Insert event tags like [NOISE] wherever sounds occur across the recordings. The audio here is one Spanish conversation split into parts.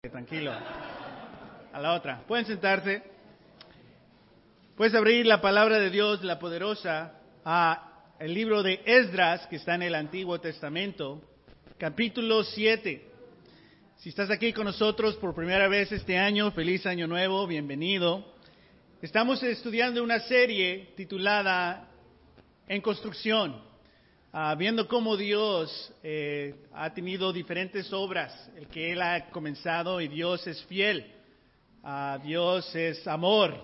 Tranquilo. A la otra. Pueden sentarse. Puedes abrir la palabra de Dios, la poderosa, a el libro de Esdras, que está en el Antiguo Testamento, capítulo 7. Si estás aquí con nosotros por primera vez este año, feliz año nuevo, bienvenido. Estamos estudiando una serie titulada En construcción. Ah, viendo cómo Dios eh, ha tenido diferentes obras, el que Él ha comenzado y Dios es fiel, uh, Dios es amor,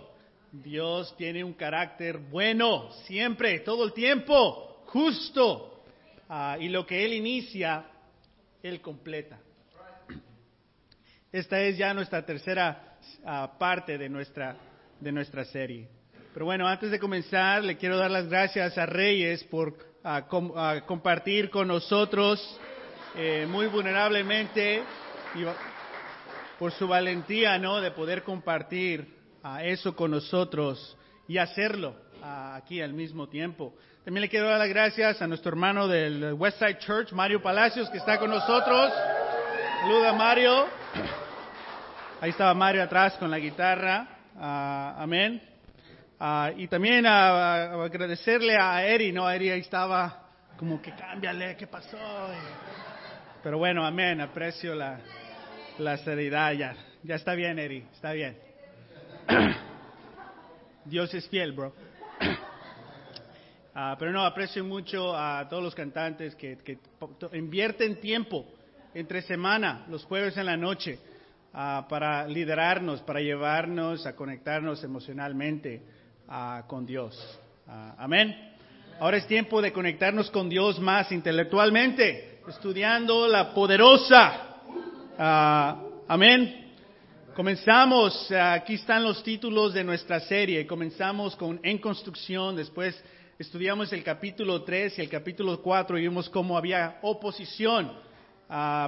Dios tiene un carácter bueno, siempre, todo el tiempo, justo, uh, y lo que Él inicia, Él completa. Esta es ya nuestra tercera parte de nuestra, de nuestra serie. Pero bueno, antes de comenzar, le quiero dar las gracias a Reyes por a, compartir con nosotros eh, muy vulnerablemente y por su valentía, ¿no? De poder compartir eso con nosotros y hacerlo aquí al mismo tiempo. También le quiero dar las gracias a nuestro hermano del Westside Church, Mario Palacios, que está con nosotros. Saluda Mario. Ahí estaba Mario atrás con la guitarra. amén. Ah, y también agradecerle a Eri, ¿no? Eri ahí estaba como que cámbiale, ¿qué pasó? Pero bueno, amén, aprecio la, la seriedad ya. Ya está bien, Eri, está bien. [COUGHS] Dios es fiel, bro. [COUGHS] Ah, pero no, aprecio mucho a todos los cantantes que, que invierten tiempo entre semana, los jueves en la noche, ah, para liderarnos, para llevarnos a conectarnos emocionalmente con Dios. amén. Ahora es tiempo de conectarnos con Dios más intelectualmente, estudiando la poderosa. amén. Comenzamos, aquí están los títulos de nuestra serie. Comenzamos con En Construcción, después estudiamos el capítulo 3 y el capítulo 4 y vimos cómo había oposición.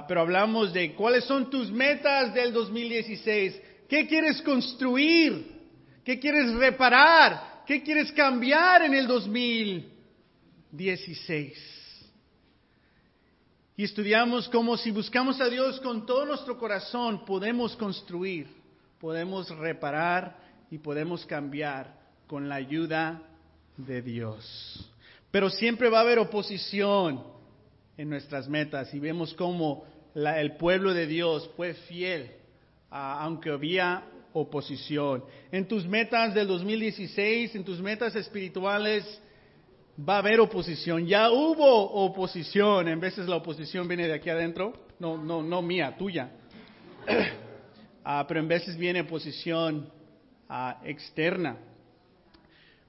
pero hablamos de cuáles son tus metas del 2016. ¿Qué quieres construir? ¿Qué quieres reparar? ¿Qué quieres cambiar en el 2016? Y estudiamos cómo si buscamos a Dios con todo nuestro corazón podemos construir, podemos reparar y podemos cambiar con la ayuda de Dios. Pero siempre va a haber oposición en nuestras metas y vemos cómo el pueblo de Dios fue fiel, aunque había oposición. En tus metas del 2016, en tus metas espirituales, va a haber oposición. Ya hubo oposición. En veces la oposición viene de aquí adentro. No, no, no mía, tuya. [CLEARS THROAT] Ah, pero en veces viene oposición ah, externa.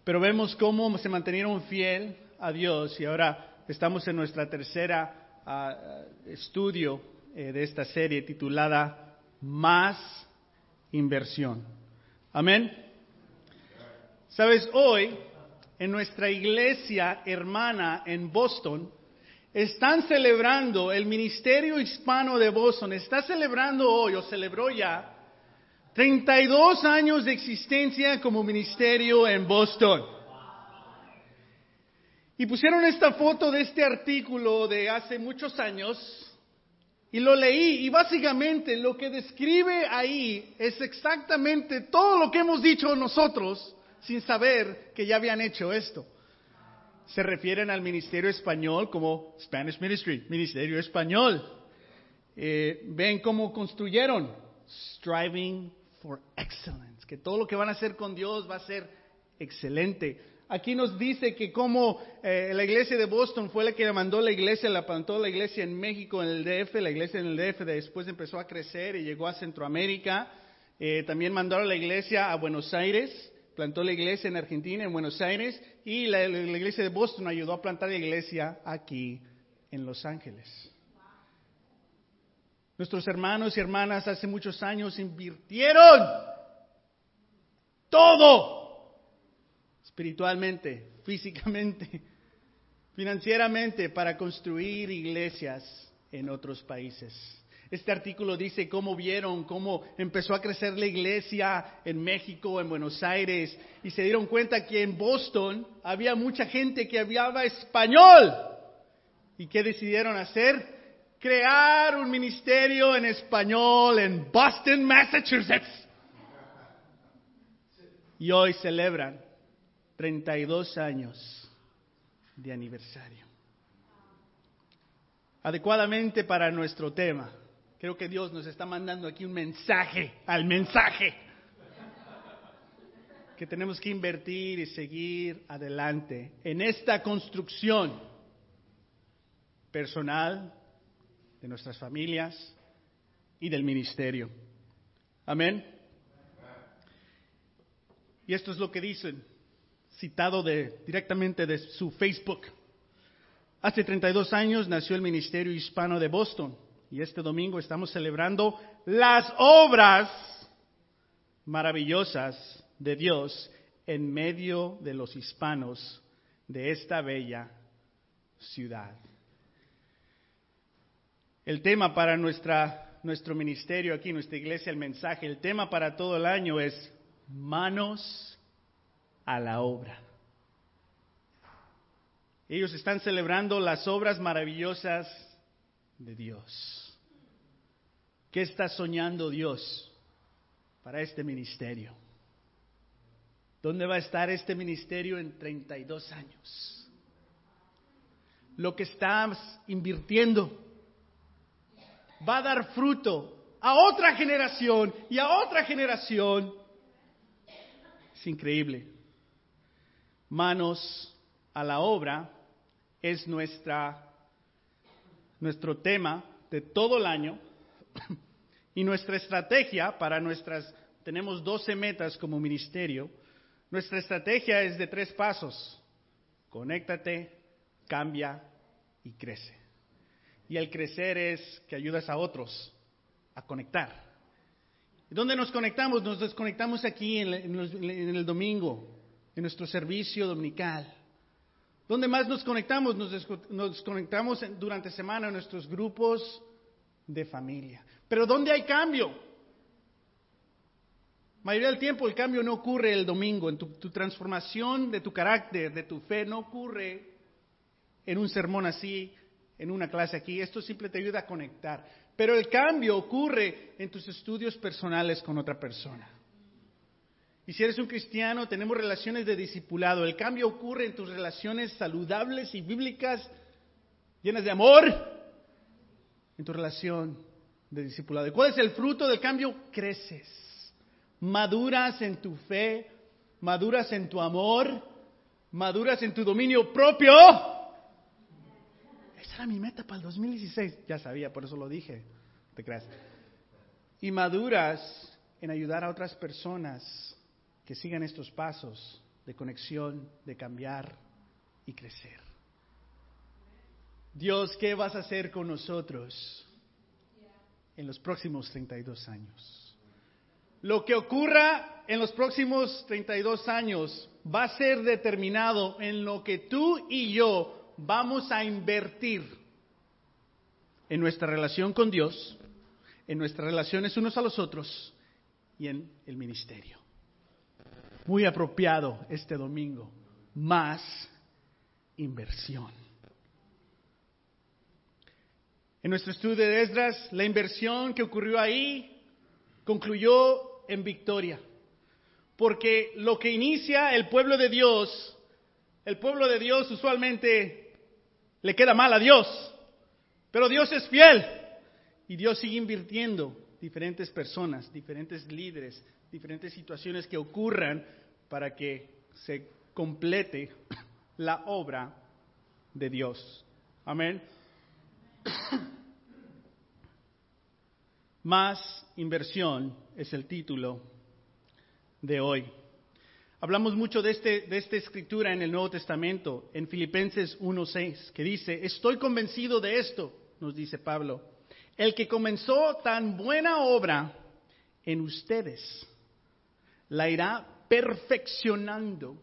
Pero vemos cómo se mantenieron fiel a Dios y ahora estamos en nuestra tercera ah, estudio eh, de esta serie titulada Más inversión. Amén. Sabes, hoy en nuestra iglesia hermana en Boston están celebrando, el Ministerio Hispano de Boston está celebrando hoy o celebró ya 32 años de existencia como ministerio en Boston. Y pusieron esta foto de este artículo de hace muchos años y lo leí y básicamente lo que describe ahí es exactamente todo lo que hemos dicho nosotros sin saber que ya habían hecho esto. Se refieren al ministerio español como Spanish Ministry, ministerio español. Eh, ven cómo construyeron, striving for excellence, que todo lo que van a hacer con Dios va a ser excelente. Aquí nos dice que como eh, la iglesia de Boston fue la que mandó la iglesia, la plantó la iglesia en México, en el DF, la iglesia en el DF después empezó a crecer y llegó a Centroamérica. Eh, también mandó a la iglesia a Buenos Aires, plantó la iglesia en Argentina, en Buenos Aires, y la iglesia de Boston ayudó a plantar la iglesia aquí en Los Ángeles. Nuestros hermanos y hermanas hace muchos años invirtieron todo espiritualmente, [LAUGHS] físicamente, financieramente para construir iglesias en otros países. Este artículo dice cómo vieron, cómo empezó a crecer la iglesia en México, en Buenos Aires, y se dieron cuenta que en Boston había mucha gente que hablaba español. ¿Y qué decidieron hacer? crear un ministerio en español en Boston, Massachusetts. Y hoy celebran 32 años de aniversario. Adecuadamente para nuestro tema, creo que Dios nos está mandando aquí un mensaje al mensaje que tenemos que invertir y seguir adelante en esta construcción personal de nuestras familias y del ministerio. Amén. Y esto es lo que dicen, citado directamente de su Facebook. Hace 32 años nació el Ministerio Hispano de Boston y este domingo estamos celebrando las obras maravillosas de Dios en medio de los hispanos de esta bella ciudad. El tema para nuestro ministerio aquí, nuestra iglesia, el mensaje, el tema para todo el año es manos a la obra. Ellos están celebrando las obras maravillosas de Dios. ¿Qué está soñando Dios para este ministerio? ¿Dónde va a estar este ministerio en 32 años? Lo que estás invirtiendo va a dar fruto a otra generación y a otra generación. Es increíble. Manos a la obra es nuestra, nuestro tema de todo el año [CLEARS THROAT] y nuestra estrategia para nuestras, tenemos 12 metas como ministerio, nuestra estrategia es de tres pasos. Conéctate, cambia y crece. Y el crecer es que ayudas a otros a conectar. ¿Dónde nos conectamos? Nos desconectamos aquí en el domingo, en nuestro servicio dominical. ¿Dónde más nos conectamos? Nos, conectamos durante semana en nuestros grupos de familia. Pero ¿dónde hay cambio? Mayoría del tiempo el cambio no ocurre el domingo. En tu, transformación de tu carácter, de tu fe, no ocurre en un sermón así, en una clase aquí. Esto simple te ayuda a conectar. Pero el cambio ocurre en tus estudios personales con otra persona. Y si eres un cristiano, tenemos relaciones de discipulado. El cambio ocurre en tus relaciones saludables y bíblicas, llenas de amor, en tu relación de discipulado. ¿Y cuál es el fruto del cambio? Creces. Maduras en tu fe, maduras en tu amor, maduras en tu dominio propio. Esa era mi meta para el 2016. Ya sabía, por eso lo dije. Te creas. Y maduras en ayudar a otras personas que sigan estos pasos de conexión, de cambiar y crecer. Dios, ¿qué vas a hacer con nosotros en los próximos 32 años? Lo que ocurra en los próximos 32 años va a ser determinado en lo que tú y yo vamos a invertir en nuestra relación con Dios, en nuestras relaciones unos a los otros y en el ministerio muy apropiado este domingo. Más inversión. En nuestro estudio de Esdras, la inversión que ocurrió ahí concluyó en victoria. Porque lo que inicia el pueblo de Dios, el pueblo de Dios usualmente le queda mal a Dios. Pero Dios es fiel y Dios sigue invirtiendo diferentes personas, diferentes líderes, diferentes situaciones que ocurran para que se complete la obra de Dios. Amén. [COUGHS] Más inversión es el título de hoy. Hablamos mucho de, este, de esta escritura en el Nuevo Testamento, en Filipenses 1.6, que dice, estoy convencido de esto, nos dice Pablo, el que comenzó tan buena obra en ustedes, la irá perfeccionando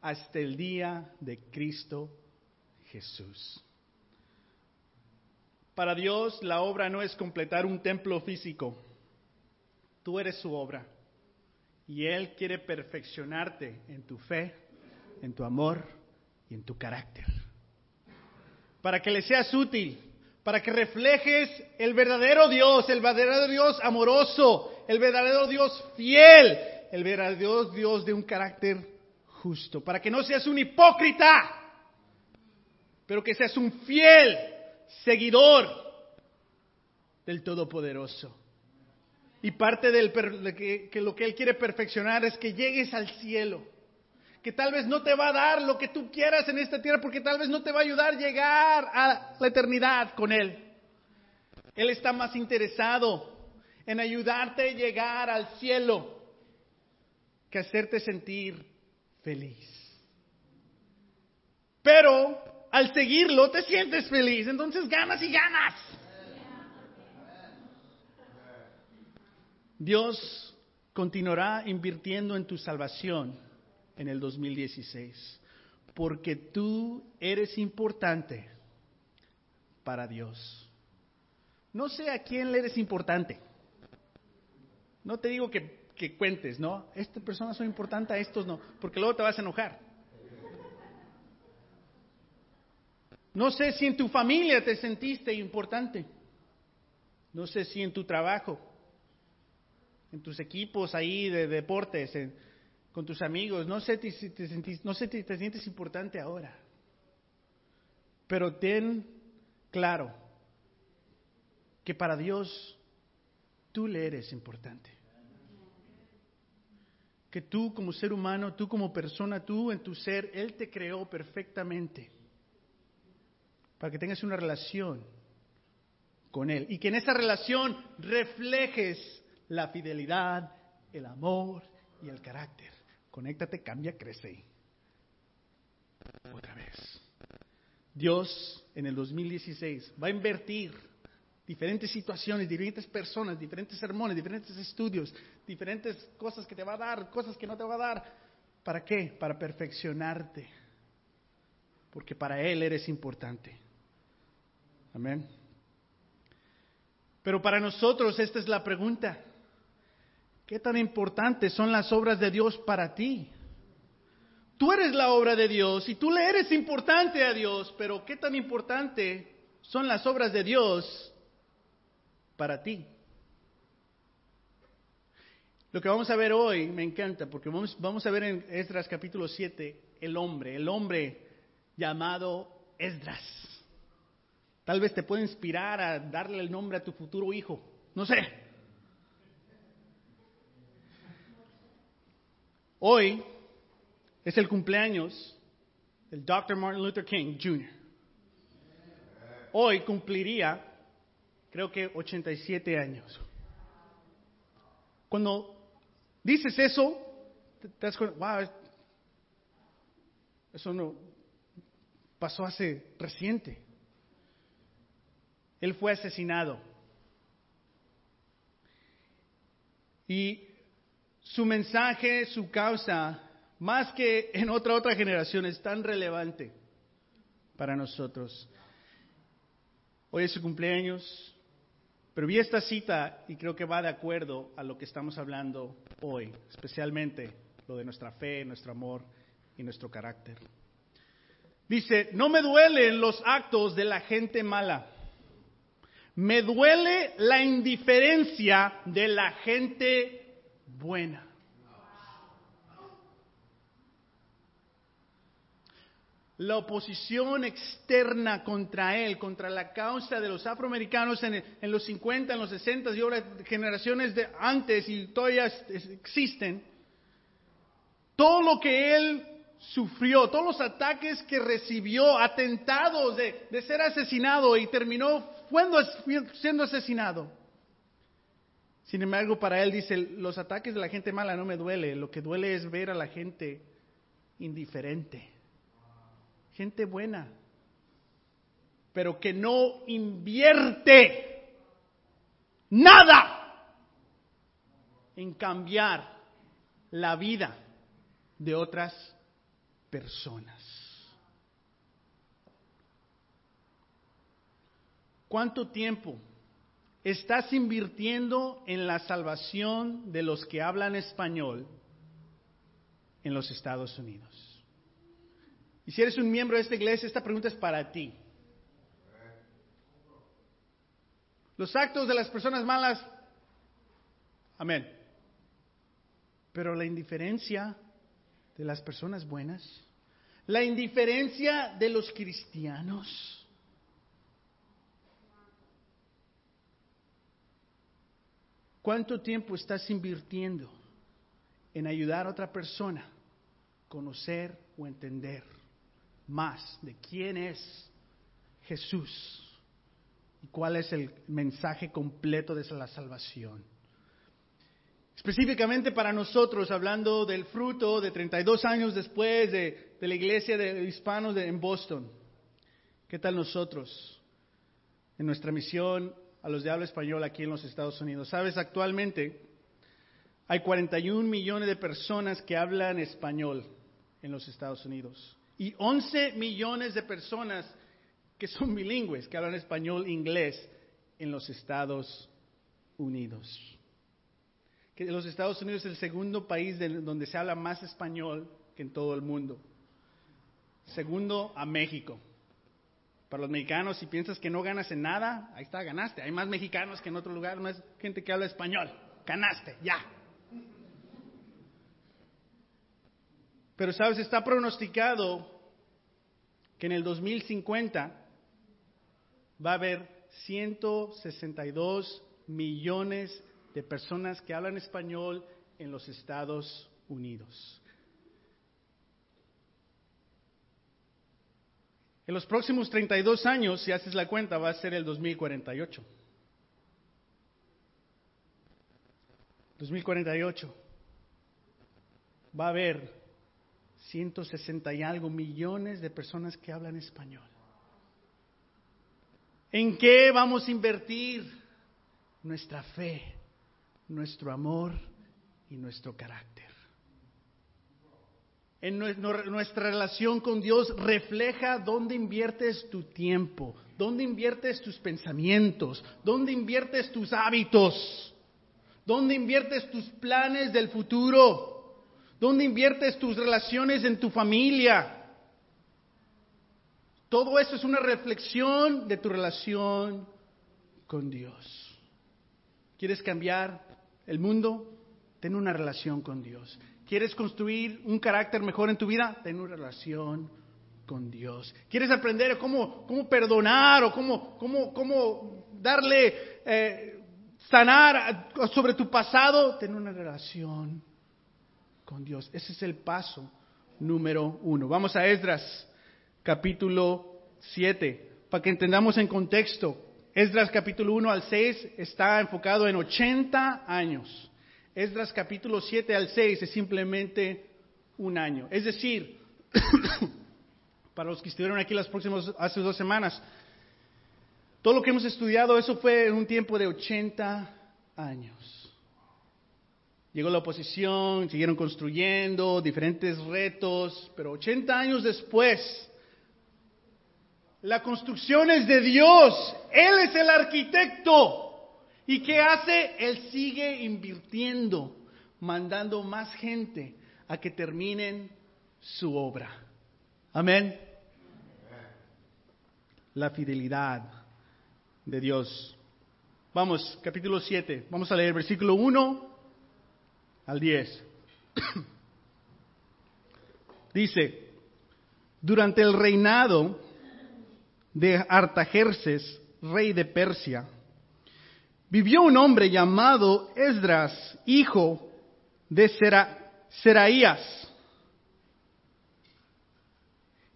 hasta el día de Cristo Jesús. Para Dios la obra no es completar un templo físico, tú eres su obra y Él quiere perfeccionarte en tu fe, en tu amor y en tu carácter. Para que le seas útil, para que reflejes el verdadero Dios, el verdadero Dios amoroso, el verdadero Dios fiel, el verdadero Dios de un carácter justo, para que no seas un hipócrita, pero que seas un fiel seguidor del Todopoderoso. Y parte de lo que Él quiere perfeccionar es que llegues al cielo que tal vez no te va a dar lo que tú quieras en esta tierra, porque tal vez no te va a ayudar a llegar a la eternidad con Él. Él está más interesado en ayudarte a llegar al cielo que hacerte sentir feliz. Pero al seguirlo te sientes feliz, entonces ganas y ganas. Dios continuará invirtiendo en tu salvación en el 2016, porque tú eres importante para Dios. No sé a quién le eres importante. No te digo que, que cuentes, ¿no? Estas personas son importantes, a estos no, porque luego te vas a enojar. No sé si en tu familia te sentiste importante. No sé si en tu trabajo, en tus equipos ahí de deportes, con tus amigos, no sé si te, sentís, no sé si te sientes importante ahora, pero ten claro que para Dios tú le eres importante. Que tú como ser humano, tú como persona, tú en tu ser, Él te creó perfectamente para que tengas una relación con Él y que en esa relación reflejes la fidelidad, el amor y el carácter. Conéctate, cambia, crece. Otra vez. Dios en el 2016 va a invertir diferentes situaciones, diferentes personas, diferentes sermones, diferentes estudios, diferentes cosas que te va a dar, cosas que no te va a dar. ¿Para qué? Para perfeccionarte. Porque para Él eres importante. Amén. Pero para nosotros esta es la pregunta. ¿Qué tan importantes son las obras de Dios para ti? Tú eres la obra de Dios y tú le eres importante a Dios, pero ¿qué tan importante son las obras de Dios para ti? Lo que vamos a ver hoy me encanta porque vamos, a ver en Esdras capítulo 7 el hombre, el hombre llamado Esdras. Tal vez te puede inspirar a darle el nombre a tu futuro hijo, no sé. Hoy es el cumpleaños del Dr. Martin Luther King Jr. Hoy cumpliría, creo que 87 años. Cuando dices eso, te, das cuenta, wow, eso no pasó hace reciente. Él fue asesinado. Y su mensaje, su causa, más que en otra otra generación, es tan relevante para nosotros. Hoy es su cumpleaños, pero vi esta cita y creo que va de acuerdo a lo que estamos hablando hoy, especialmente lo de nuestra fe, nuestro amor y nuestro carácter. Dice, no me duelen los actos de la gente mala, me duele la indiferencia de la gente buena. La oposición externa contra él, contra la causa de los afroamericanos en, los 50, en los 60 y ahora generaciones de antes y todavía existen, todo lo que él sufrió, todos los ataques que recibió, atentados de, de ser asesinado y terminó siendo asesinado. Sin embargo, para él dice, los ataques de la gente mala no me duele, lo que duele es ver a la gente indiferente, gente buena, pero que no invierte nada en cambiar la vida de otras personas. ¿Cuánto tiempo estás invirtiendo en la salvación de los que hablan español en los Estados Unidos? Y si eres un miembro de esta iglesia, esta pregunta es para ti. Los actos de las personas malas, amén. Pero la indiferencia de las personas buenas, la indiferencia de los cristianos. ¿Cuánto tiempo estás invirtiendo en ayudar a otra persona a conocer o entender más de quién es Jesús y cuál es el mensaje completo de la salvación? Específicamente para nosotros, hablando del fruto de 32 años después de, la iglesia de hispanos en Boston. ¿Qué tal nosotros en nuestra misión a los de habla aquí en los Estados Unidos? Sabes, actualmente hay 41 millones de personas que hablan español en los Estados Unidos y 11 millones de personas que son bilingües, que hablan español e inglés en los Estados Unidos que los Estados Unidos es el segundo país donde se habla más español que en todo el mundo. Segundo a México. Para los mexicanos, si piensas que no ganas en nada, ahí está, ganaste. Hay más mexicanos que en otro lugar, más gente que habla español. Ganaste, ya. Pero sabes, está pronosticado que en el 2050 va a haber 162 millones de personas que hablan español en los Estados Unidos. En los próximos 32 años, si haces la cuenta, va a ser el 2048. 2048. Va a haber 160 y algo millones de personas que hablan español. ¿En qué vamos a invertir nuestra fe? nuestro amor y nuestro carácter. En nuestra relación con Dios refleja dónde inviertes tu tiempo, dónde inviertes tus pensamientos, dónde inviertes tus hábitos, dónde inviertes tus planes del futuro, dónde inviertes tus relaciones en tu familia. Todo eso es una reflexión de tu relación con Dios. ¿Quieres cambiar el mundo? Ten una relación con Dios. ¿Quieres construir un carácter mejor en tu vida? Ten una relación con Dios. ¿Quieres aprender cómo, cómo perdonar o cómo, cómo, cómo darle, eh, sanar sobre tu pasado? Ten una relación con Dios. Ese es el paso número uno. Vamos a Esdras, capítulo 7, para que entendamos en contexto Esdras capítulo 1 al 6 está enfocado en 80 años. Esdras capítulo 7 al 6 es simplemente un año. Es decir, [COUGHS] para los que estuvieron aquí las próximas, hace dos semanas, todo lo que hemos estudiado, eso fue en un tiempo de 80 años. Llegó la oposición, siguieron construyendo diferentes retos, pero 80 años después, la construcción es de Dios. Él es el arquitecto. ¿Y qué hace? Él sigue invirtiendo, mandando más gente a que terminen su obra. Amén. La fidelidad de Dios. Vamos, capítulo 7. Vamos a leer versículo 1 al 10. Dice, durante el reinado de Artajerces, rey de Persia, vivió un hombre llamado Esdras, hijo de Seraías,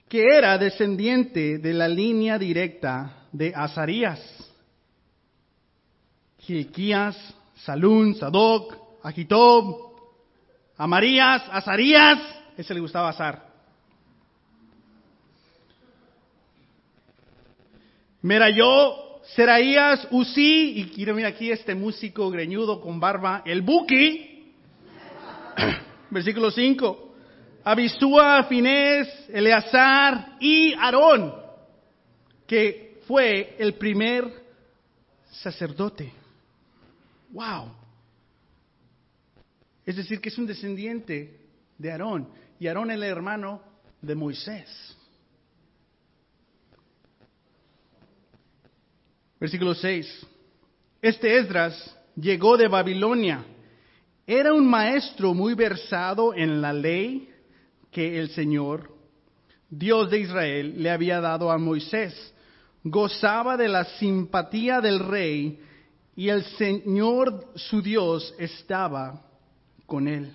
que era descendiente de la línea directa de Azarías, Gilquías, Salún, Sadoc, Agitob, Amarías, Azarías, ese le gustaba Azar. yo, Seraías, Uzi, y quiero mirar aquí este músico greñudo con barba, el Buki, [COUGHS] versículo 5. Abisúa, Finés, Eleazar y Aarón, que fue el primer sacerdote. ¡Wow! Es decir, que es un descendiente de Aarón, y Aarón es el hermano de Moisés. Versículo 6. Este Esdras llegó de Babilonia. Era un maestro muy versado en la ley que el Señor, Dios de Israel, le había dado a Moisés. Gozaba de la simpatía del rey y el Señor su Dios estaba con él.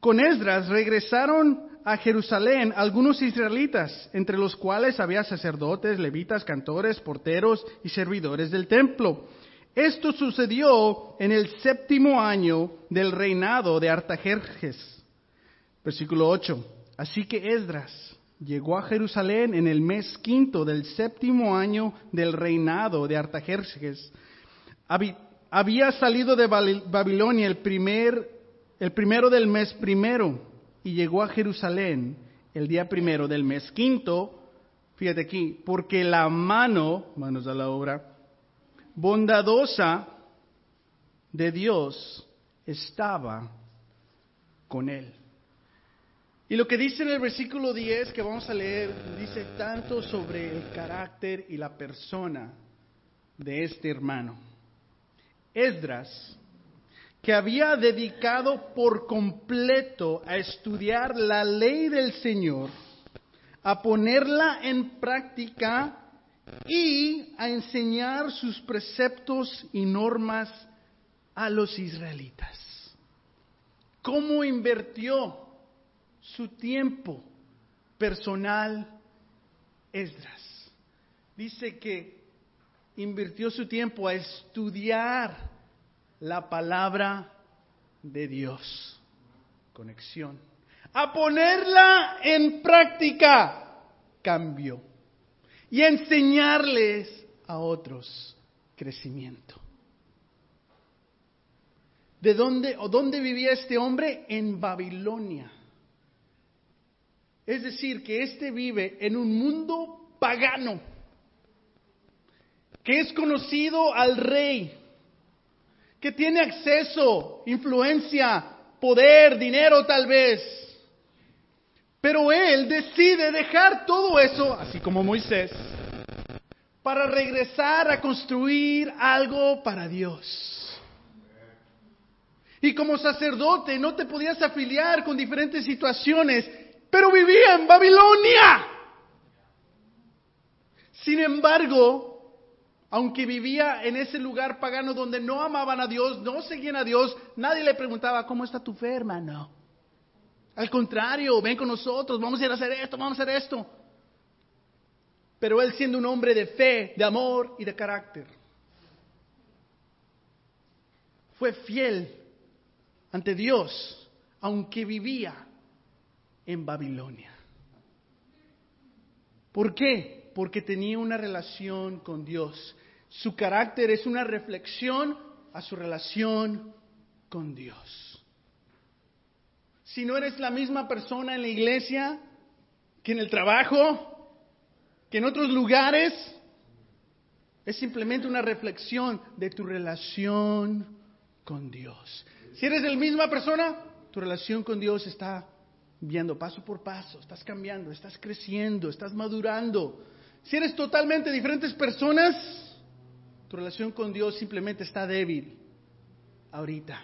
Con Esdras regresaron a Jerusalén algunos israelitas, entre los cuales había sacerdotes, levitas, cantores, porteros y servidores del templo. Esto sucedió en el séptimo año del reinado de Artajerjes. Versículo 8. Así que Esdras llegó a Jerusalén en el mes quinto del séptimo año del reinado de Artajerjes. Había salido de Babilonia el, primer, el primero del mes primero y llegó a Jerusalén el día primero del mes quinto, fíjate aquí, porque la mano, manos a la obra, bondadosa de Dios estaba con él. Y lo que dice en el versículo 10 que vamos a leer, dice tanto sobre el carácter y la persona de este hermano. Esdras que había dedicado por completo a estudiar la ley del Señor, a ponerla en práctica y a enseñar sus preceptos y normas a los israelitas. ¿Cómo invirtió su tiempo personal Esdras? Dice que invirtió su tiempo a estudiar la palabra de Dios. Conexión. A ponerla en práctica. Cambio. Y enseñarles a otros crecimiento. ¿De dónde o dónde vivía este hombre? En Babilonia. Es decir, que este vive en un mundo pagano, que es conocido al rey, que tiene acceso, influencia, poder, dinero tal vez. Pero él decide dejar todo eso, así como Moisés, para regresar a construir algo para Dios. Y como sacerdote no te podías afiliar con diferentes situaciones, pero vivía en Babilonia. Sin embargo, aunque vivía en ese lugar pagano donde no amaban a Dios, no seguían a Dios, nadie le preguntaba, ¿cómo está tu fe, hermano? Al contrario, ven con nosotros, vamos a ir a hacer esto, vamos a hacer esto. Pero él siendo un hombre de fe, de amor y de carácter, fue fiel ante Dios, aunque vivía en Babilonia. ¿Por qué? Porque tenía una relación con Dios. Su carácter es una reflexión a su relación con Dios. Si no eres la misma persona en la iglesia que en el trabajo, que en otros lugares, es simplemente una reflexión de tu relación con Dios. Si eres la misma persona, tu relación con Dios está viendo paso por paso, estás cambiando, estás creciendo, estás madurando. Si eres totalmente diferentes personas, tu relación con Dios simplemente está débil. Ahorita,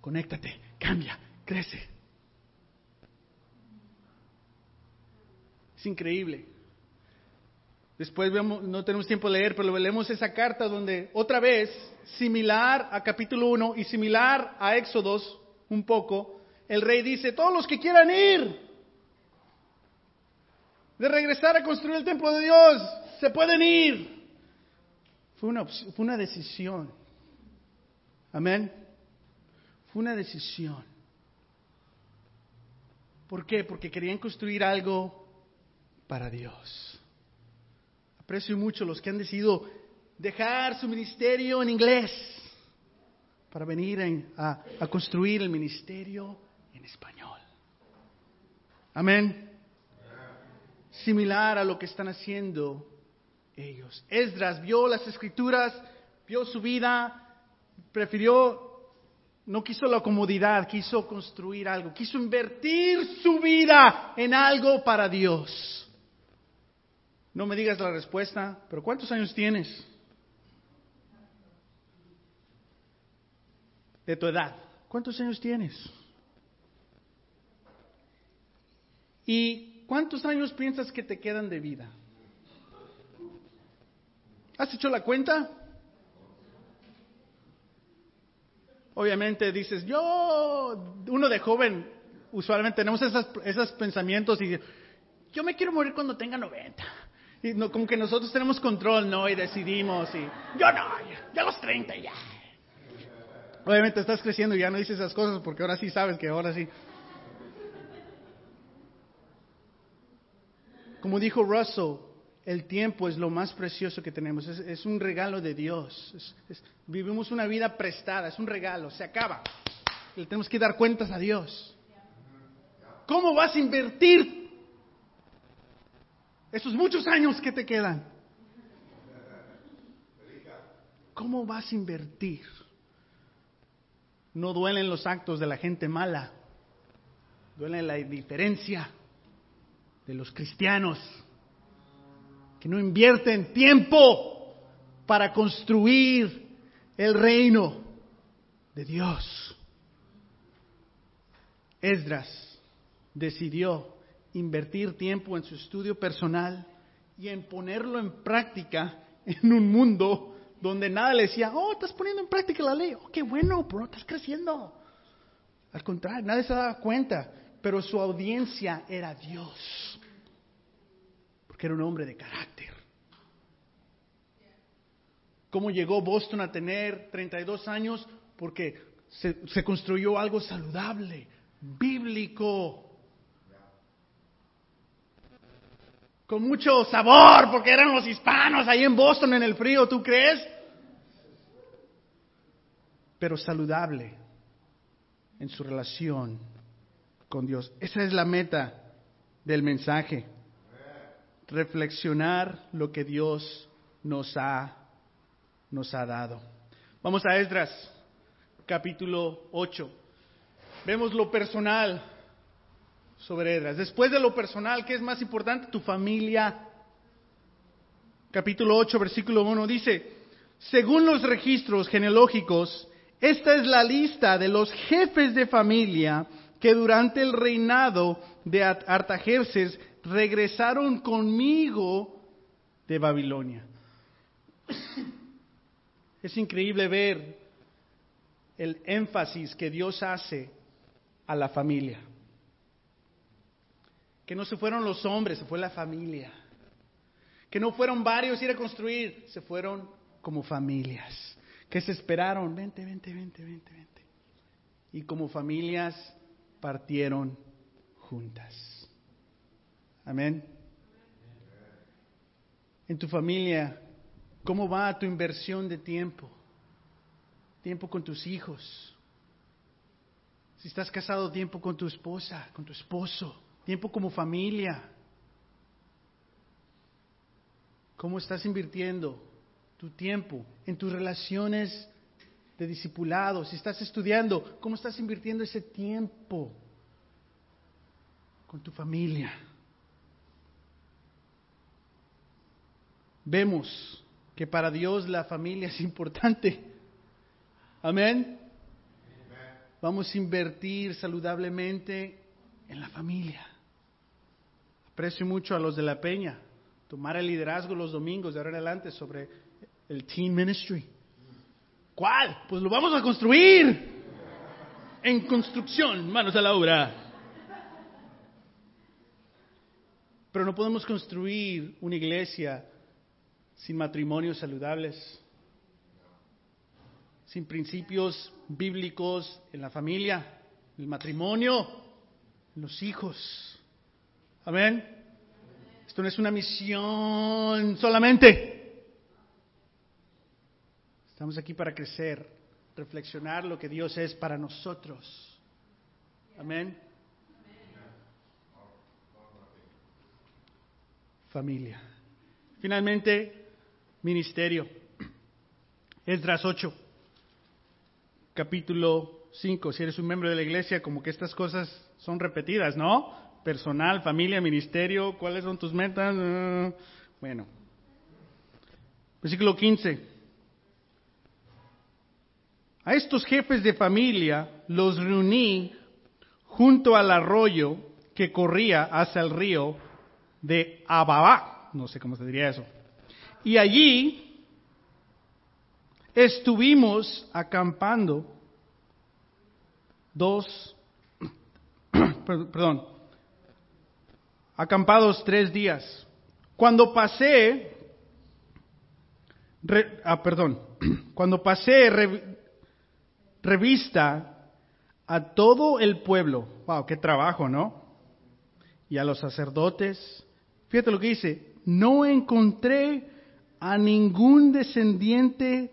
conéctate, cambia, crece. Es increíble. Después vemos, no tenemos tiempo de leer, pero leemos esa carta donde otra vez, similar a capítulo 1 y similar a Éxodos un poco, el rey dice, todos los que quieran ir, de regresar a construir el templo de Dios. Se pueden ir. Fue una, fue una decisión. Amén. Fue una decisión. ¿Por qué? Porque querían construir algo para Dios. Aprecio mucho los que han decidido dejar su ministerio en inglés para venir a, a construir el ministerio en español. Amén similar a lo que están haciendo ellos. Esdras vio las escrituras, vio su vida, prefirió, no quiso la comodidad, quiso construir algo, quiso invertir su vida en algo para Dios. No me digas la respuesta, pero ¿cuántos años tienes? de tu edad. ¿Cuántos años tienes? ¿Y cuántos años piensas que te quedan de vida? ¿Has hecho la cuenta? Obviamente dices, yo, uno de joven, usualmente tenemos esos pensamientos y yo me quiero morir cuando tenga 90. Y no, como que nosotros tenemos control, ¿no? Y decidimos y yo no, ya, los 30 ya. Obviamente estás creciendo y ya no dices esas cosas porque ahora sí sabes que ahora sí. Como dijo Russell, el tiempo es lo más precioso que tenemos, es, un regalo de Dios. vivimos una vida prestada, es un regalo, se acaba. Le tenemos que dar cuentas a Dios. ¿Cómo vas a invertir esos muchos años que te quedan? ¿Cómo vas a invertir? No duelen los actos de la gente mala, duele la indiferencia de los cristianos que no invierten tiempo para construir el reino de Dios. Esdras decidió invertir tiempo en su estudio personal y en ponerlo en práctica en un mundo donde nada le decía, oh, estás poniendo en práctica la ley, oh, qué bueno, bro, estás creciendo. Al contrario, nadie se daba cuenta, pero su audiencia era Dios, porque era un hombre de carácter. ¿Cómo llegó Boston a tener 32 años? Porque se, se construyó algo saludable, bíblico, con mucho sabor, porque eran los hispanos ahí en Boston en el frío, ¿tú crees? Pero saludable en su relación con Dios. Esa es la meta del mensaje. Reflexionar lo que Dios nos ha, nos ha dado. Vamos a Esdras, capítulo 8. Vemos lo personal sobre Edras. Después de lo personal, ¿qué es más importante? Tu familia. Capítulo 8, versículo 1 dice, según los registros genealógicos, esta es la lista de los jefes de familia que durante el reinado de Artajerces regresaron conmigo de Babilonia. Es increíble ver el énfasis que Dios hace a la familia que no se fueron los hombres, se fue la familia. Que no fueron varios ir a construir, se fueron como familias. Que se esperaron, vente, vente, vente, vente, vente. Y como familias partieron juntas. Amén. En tu familia, ¿cómo va tu inversión de tiempo? Tiempo con tus hijos. Si estás casado, tiempo con tu esposa, con tu esposo tiempo como familia. ¿Cómo estás invirtiendo tu tiempo en tus relaciones de discipulado? Si estás estudiando, ¿cómo estás invirtiendo ese tiempo con tu familia? Vemos que para Dios la familia es importante. Amén. Vamos a invertir saludablemente en la familia. Aprecio mucho a los de la Peña, tomar el liderazgo los domingos de ahora en adelante sobre el Teen Ministry. ¿Cuál? Pues lo vamos a construir. En construcción, manos a la obra. Pero no podemos construir una iglesia sin matrimonios saludables, sin principios bíblicos en la familia, el matrimonio los hijos. Amén. Esto no es una misión solamente. Estamos aquí para crecer, reflexionar lo que Dios es para nosotros. Amén. Familia. Finalmente, ministerio. Esdras 8, capítulo 5. Si eres un miembro de la iglesia, como que estas cosas son repetidas, ¿no? Personal, familia, ministerio, ¿cuáles son tus metas? Ah, bueno. Versículo 15. A estos jefes de familia los reuní junto al arroyo que corría hacia el río de Ababá, no sé cómo se diría eso. Y allí estuvimos acampando dos, [CLEARS THROAT] perdón, acampados tres días. Cuando pasé, ah, perdón, [CLEARS THROAT] cuando pasé revista a todo el pueblo, wow, qué trabajo, ¿no? Y a los sacerdotes, fíjate lo que dice, no encontré a ningún descendiente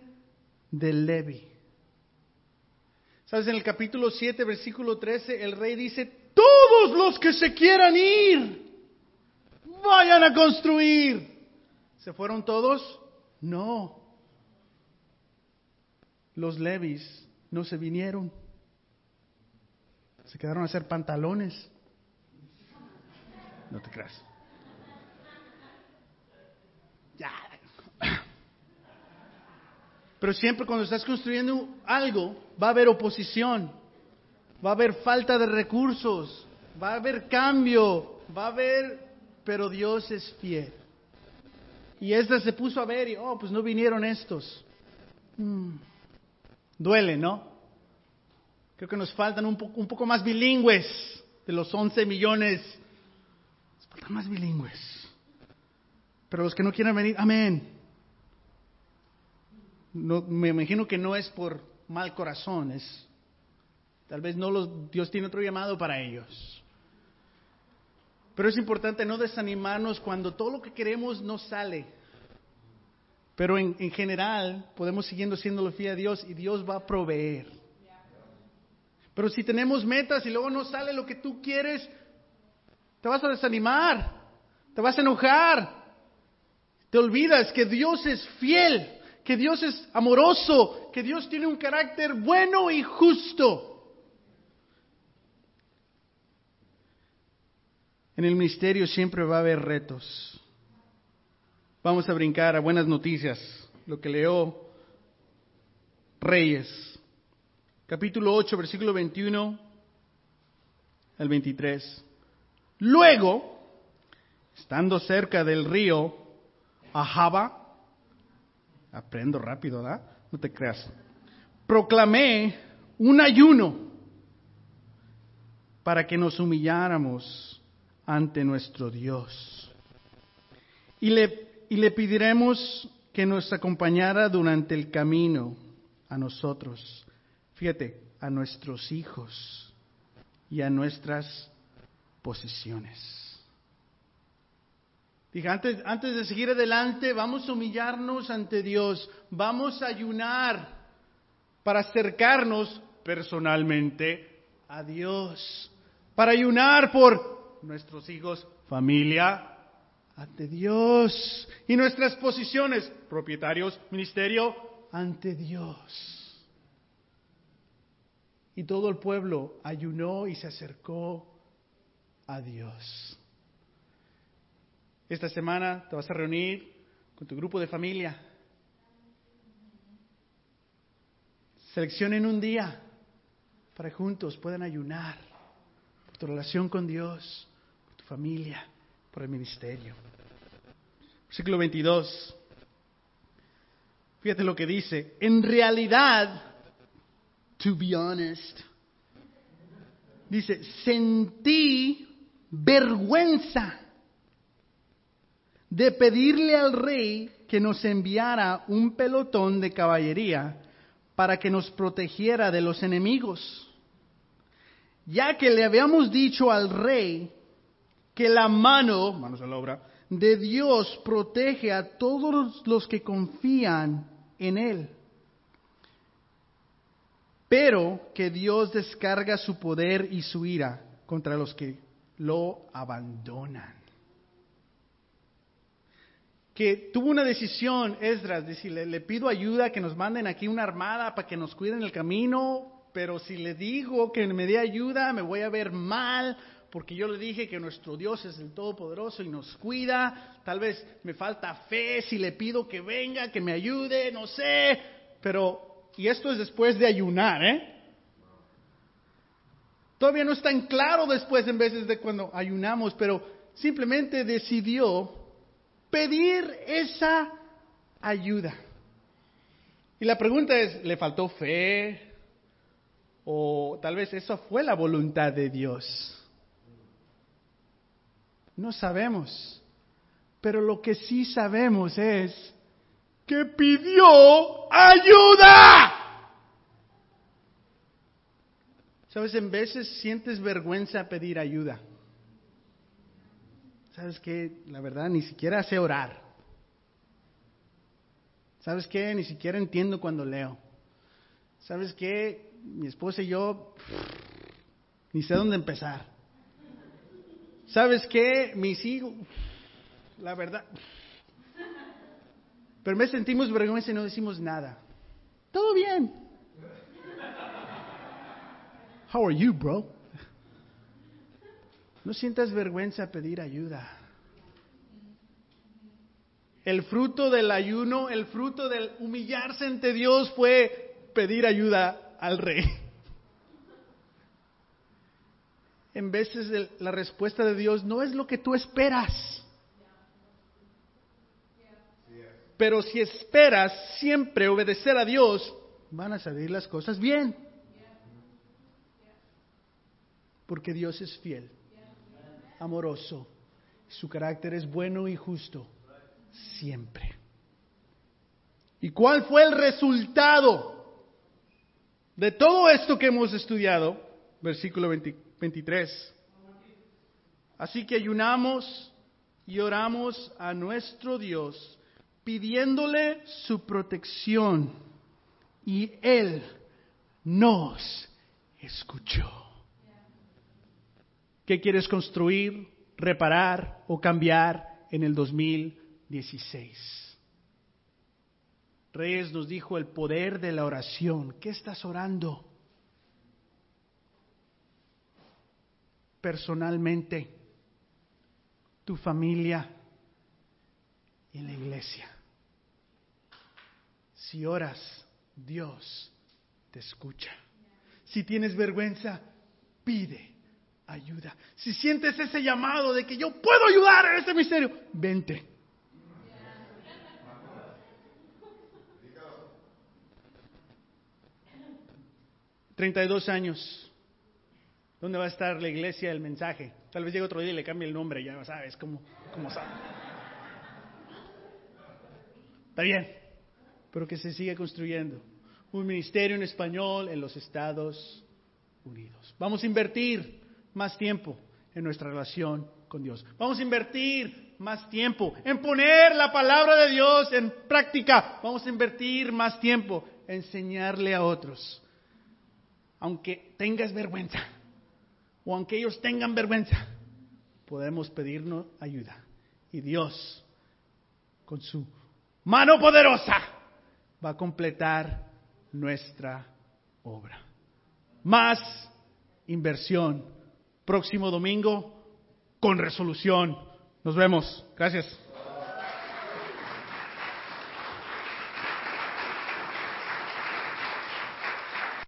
de Levi. ¿Sabes? En el capítulo 7, versículo 13, el rey dice, todos los que se quieran ir, vayan a construir. ¿Se fueron todos? No. Los levis no se vinieron. Se quedaron a hacer pantalones. No te creas. Ya. Pero siempre cuando estás construyendo algo, va a haber oposición, va a haber falta de recursos, va a haber cambio, va a haber pero Dios es fiel. Y esta se puso a ver y, oh, pues no vinieron estos. Mm. Duele, ¿no? Creo que nos faltan un, un poco más bilingües de los 11 millones. Nos faltan más bilingües. Pero los que no quieran venir, amén. No, me imagino que no es por mal corazón, es tal vez no los, Dios tiene otro llamado para ellos. Pero es importante no desanimarnos cuando todo lo que queremos no sale. Pero en, general podemos siguiendo siendo fiel a Dios y Dios va a proveer. Pero si tenemos metas y luego no sale lo que tú quieres, te vas a desanimar, te vas a enojar, te olvidas que Dios es fiel, que Dios es amoroso, que Dios tiene un carácter bueno y justo. En el ministerio siempre va a haber retos. Vamos a brincar a buenas noticias, lo que leo Reyes, capítulo 8, versículo 21 al 23. Luego, estando cerca del río Ahaba, aprendo rápido, ¿verdad? No te creas. Proclamé un ayuno para que nos humilláramos ante nuestro Dios. Y le, y le pediremos que nos acompañara durante el camino a nosotros, fíjate, a nuestros hijos y a nuestras posiciones. Dije, antes, antes de seguir adelante, vamos a humillarnos ante Dios, vamos a ayunar para acercarnos personalmente a Dios, para ayunar por nuestros hijos, familia, ante Dios. Y nuestras posiciones, propietarios, ministerio, ante Dios. Y todo el pueblo ayunó y se acercó a Dios. Esta semana te vas a reunir con tu grupo de familia. Seleccionen un día para juntos puedan ayunar por tu relación con Dios, familia, por el ministerio. Versículo 22. Fíjate lo que dice. En realidad, to be honest, dice, sentí vergüenza de pedirle al rey que nos enviara un pelotón de caballería para que nos protegiera de los enemigos, ya que le habíamos dicho al rey que la mano, manos a la obra, de Dios protege a todos los que confían en Él. Pero que Dios descarga su poder y su ira contra los que lo abandonan. Que tuvo una decisión, Esdras, decirle, le pido ayuda, que nos manden aquí una armada para que nos cuiden el camino, pero si le digo que me dé ayuda, me voy a ver mal, porque yo le dije que nuestro Dios es el Todopoderoso y nos cuida. Tal vez me falta fe si le pido que venga, que me ayude, no sé. Pero y esto es después de ayunar, ¿eh? Todavía no es tan claro después en veces de cuando ayunamos, pero simplemente decidió pedir esa ayuda. Y la pregunta es, ¿le faltó fe? O tal vez eso fue la voluntad de Dios. No sabemos. Pero lo que sí sabemos es que pidió ayuda. Sabes, en veces sientes vergüenza pedir ayuda. Sabes que la verdad ni siquiera sé orar. ¿Sabes qué? Ni siquiera entiendo cuando leo. ¿Sabes qué? Mi esposa y yo ni sé dónde empezar. ¿Sabes qué? Mis hijos, la verdad. Pero me sentimos vergüenza y no decimos nada. Todo bien. How are you, bro? No sientas vergüenza pedir ayuda. El fruto del ayuno, el fruto del humillarse ante Dios fue pedir ayuda al rey. En veces la respuesta de Dios no es lo que tú esperas. Pero si esperas siempre obedecer a Dios, van a salir las cosas bien. Porque Dios es fiel, amoroso, su carácter es bueno y justo, siempre. ¿Y cuál fue el resultado de todo esto que hemos estudiado? Versículo 23. Así que ayunamos y oramos a nuestro Dios pidiéndole su protección y Él nos escuchó. ¿Qué quieres construir, reparar o cambiar en el 2016? Reyes nos dijo el poder de la oración. ¿Qué estás orando? Personalmente, tu familia y en la iglesia. Si oras, Dios te escucha. Si tienes vergüenza, pide ayuda. Si sientes ese llamado de que yo puedo ayudar en este misterio, vente. Treinta y dos años. ¿Dónde va a estar la iglesia, el mensaje? Tal vez llegue otro día y le cambie el nombre, ya sabes cómo, cómo sabe. Está bien pero que se siga construyendo. Un ministerio en español en los Estados Unidos. Vamos a invertir más tiempo en nuestra relación con Dios. Vamos a invertir más tiempo en poner la palabra de Dios en práctica. Vamos a invertir más tiempo en enseñarle a otros. Aunque tengas vergüenza o aunque ellos tengan vergüenza, podemos pedirnos ayuda. Y Dios, con su mano poderosa, va a completar nuestra obra. Más inversión. Próximo domingo con resolución. Nos vemos. Gracias.